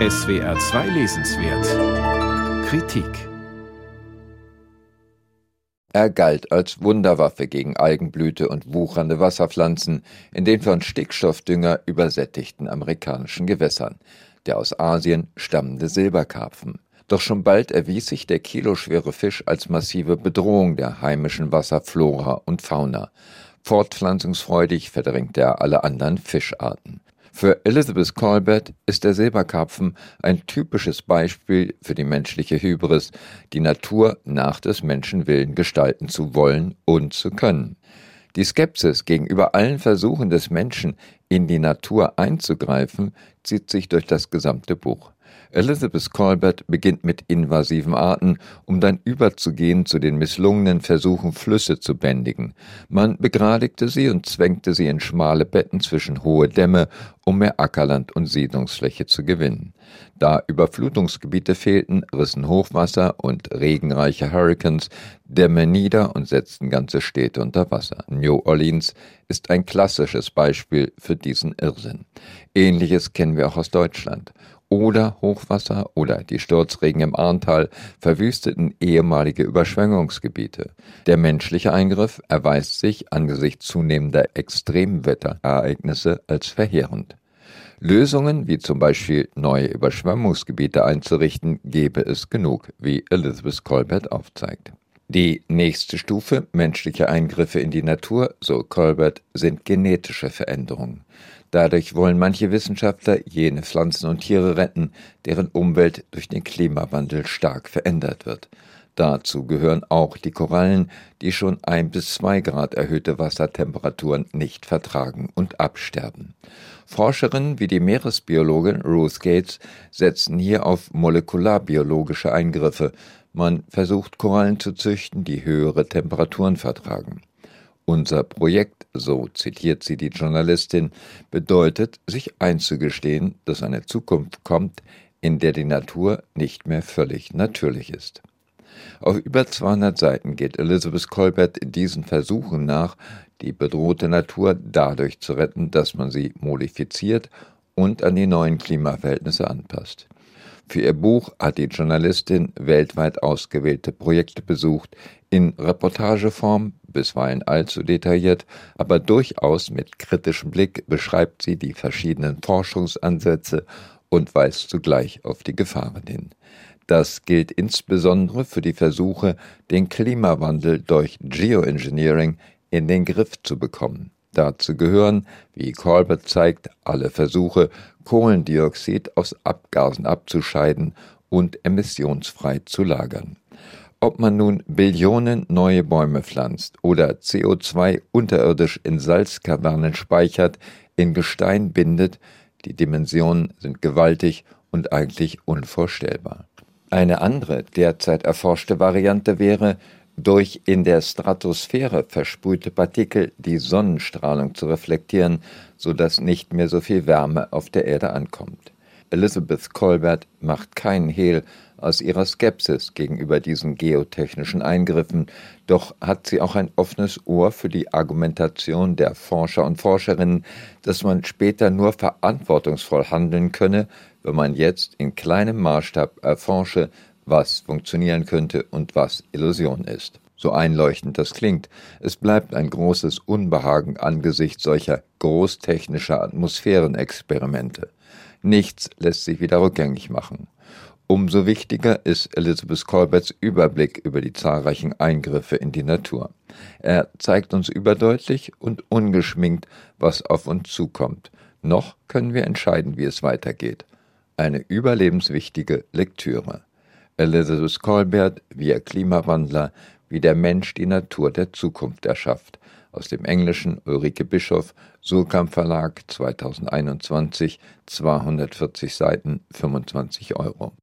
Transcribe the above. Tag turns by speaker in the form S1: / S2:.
S1: SWR 2 Lesenswert Kritik
S2: Er galt als Wunderwaffe gegen Algenblüte und wuchernde Wasserpflanzen in den von Stickstoffdünger übersättigten amerikanischen Gewässern, der aus Asien stammende Silberkarpfen. Doch schon bald erwies sich der kiloschwere Fisch als massive Bedrohung der heimischen Wasserflora und Fauna. Fortpflanzungsfreudig verdrängte er alle anderen Fischarten. Für Elizabeth Colbert ist der Silberkarpfen ein typisches Beispiel für die menschliche Hybris, die Natur nach des Menschen Willen gestalten zu wollen und zu können. Die Skepsis gegenüber allen Versuchen des Menschen, in die Natur einzugreifen, zieht sich durch das gesamte Buch. Elizabeth Colbert beginnt mit invasiven Arten, um dann überzugehen zu den misslungenen Versuchen, Flüsse zu bändigen. Man begradigte sie und zwängte sie in schmale Betten zwischen hohe Dämme, um mehr Ackerland und Siedlungsfläche zu gewinnen. Da Überflutungsgebiete fehlten, rissen Hochwasser und regenreiche Hurrikans Dämme nieder und setzten ganze Städte unter Wasser. New Orleans ist ein klassisches Beispiel für diesen Irrsinn. Ähnliches kennen wir auch aus Deutschland oder Hochwasser oder die Sturzregen im Arntal verwüsteten ehemalige Überschwemmungsgebiete. Der menschliche Eingriff erweist sich angesichts zunehmender Extremwetterereignisse als verheerend. Lösungen, wie zum Beispiel neue Überschwemmungsgebiete einzurichten, gäbe es genug, wie Elizabeth Colbert aufzeigt. Die nächste Stufe menschlicher Eingriffe in die Natur, so Colbert, sind genetische Veränderungen. Dadurch wollen manche Wissenschaftler jene Pflanzen und Tiere retten, deren Umwelt durch den Klimawandel stark verändert wird. Dazu gehören auch die Korallen, die schon ein bis zwei Grad erhöhte Wassertemperaturen nicht vertragen und absterben. Forscherinnen wie die Meeresbiologin Ruth Gates setzen hier auf molekularbiologische Eingriffe. Man versucht Korallen zu züchten, die höhere Temperaturen vertragen. Unser Projekt, so zitiert sie die Journalistin, bedeutet, sich einzugestehen, dass eine Zukunft kommt, in der die Natur nicht mehr völlig natürlich ist. Auf über 200 Seiten geht Elizabeth Colbert diesen Versuchen nach, die bedrohte Natur dadurch zu retten, dass man sie modifiziert und an die neuen Klimaverhältnisse anpasst. Für ihr Buch hat die Journalistin weltweit ausgewählte Projekte besucht, in Reportageform, bisweilen allzu detailliert, aber durchaus mit kritischem Blick beschreibt sie die verschiedenen Forschungsansätze und weist zugleich auf die Gefahren hin. Das gilt insbesondere für die Versuche, den Klimawandel durch Geoengineering in den Griff zu bekommen. Dazu gehören, wie Colbert zeigt, alle Versuche, Kohlendioxid aus Abgasen abzuscheiden und emissionsfrei zu lagern. Ob man nun Billionen neue Bäume pflanzt oder CO2 unterirdisch in Salzkavernen speichert, in Gestein bindet, die Dimensionen sind gewaltig und eigentlich unvorstellbar. Eine andere derzeit erforschte Variante wäre, durch in der Stratosphäre versprühte Partikel die Sonnenstrahlung zu reflektieren, so dass nicht mehr so viel Wärme auf der Erde ankommt. Elizabeth Colbert macht keinen Hehl aus ihrer Skepsis gegenüber diesen geotechnischen Eingriffen, doch hat sie auch ein offenes Ohr für die Argumentation der Forscher und Forscherinnen, dass man später nur verantwortungsvoll handeln könne, wenn man jetzt in kleinem Maßstab erforsche, was funktionieren könnte und was Illusion ist. So einleuchtend das klingt, es bleibt ein großes Unbehagen angesichts solcher großtechnischer Atmosphärenexperimente. Nichts lässt sich wieder rückgängig machen. Umso wichtiger ist Elizabeth Colberts Überblick über die zahlreichen Eingriffe in die Natur. Er zeigt uns überdeutlich und ungeschminkt, was auf uns zukommt. Noch können wir entscheiden, wie es weitergeht. Eine überlebenswichtige Lektüre. Elizabeth Colbert, Wir Klimawandler, wie der Mensch die Natur der Zukunft erschafft. Aus dem Englischen Ulrike Bischof, Surkamp Verlag 2021, 240 Seiten, 25 Euro.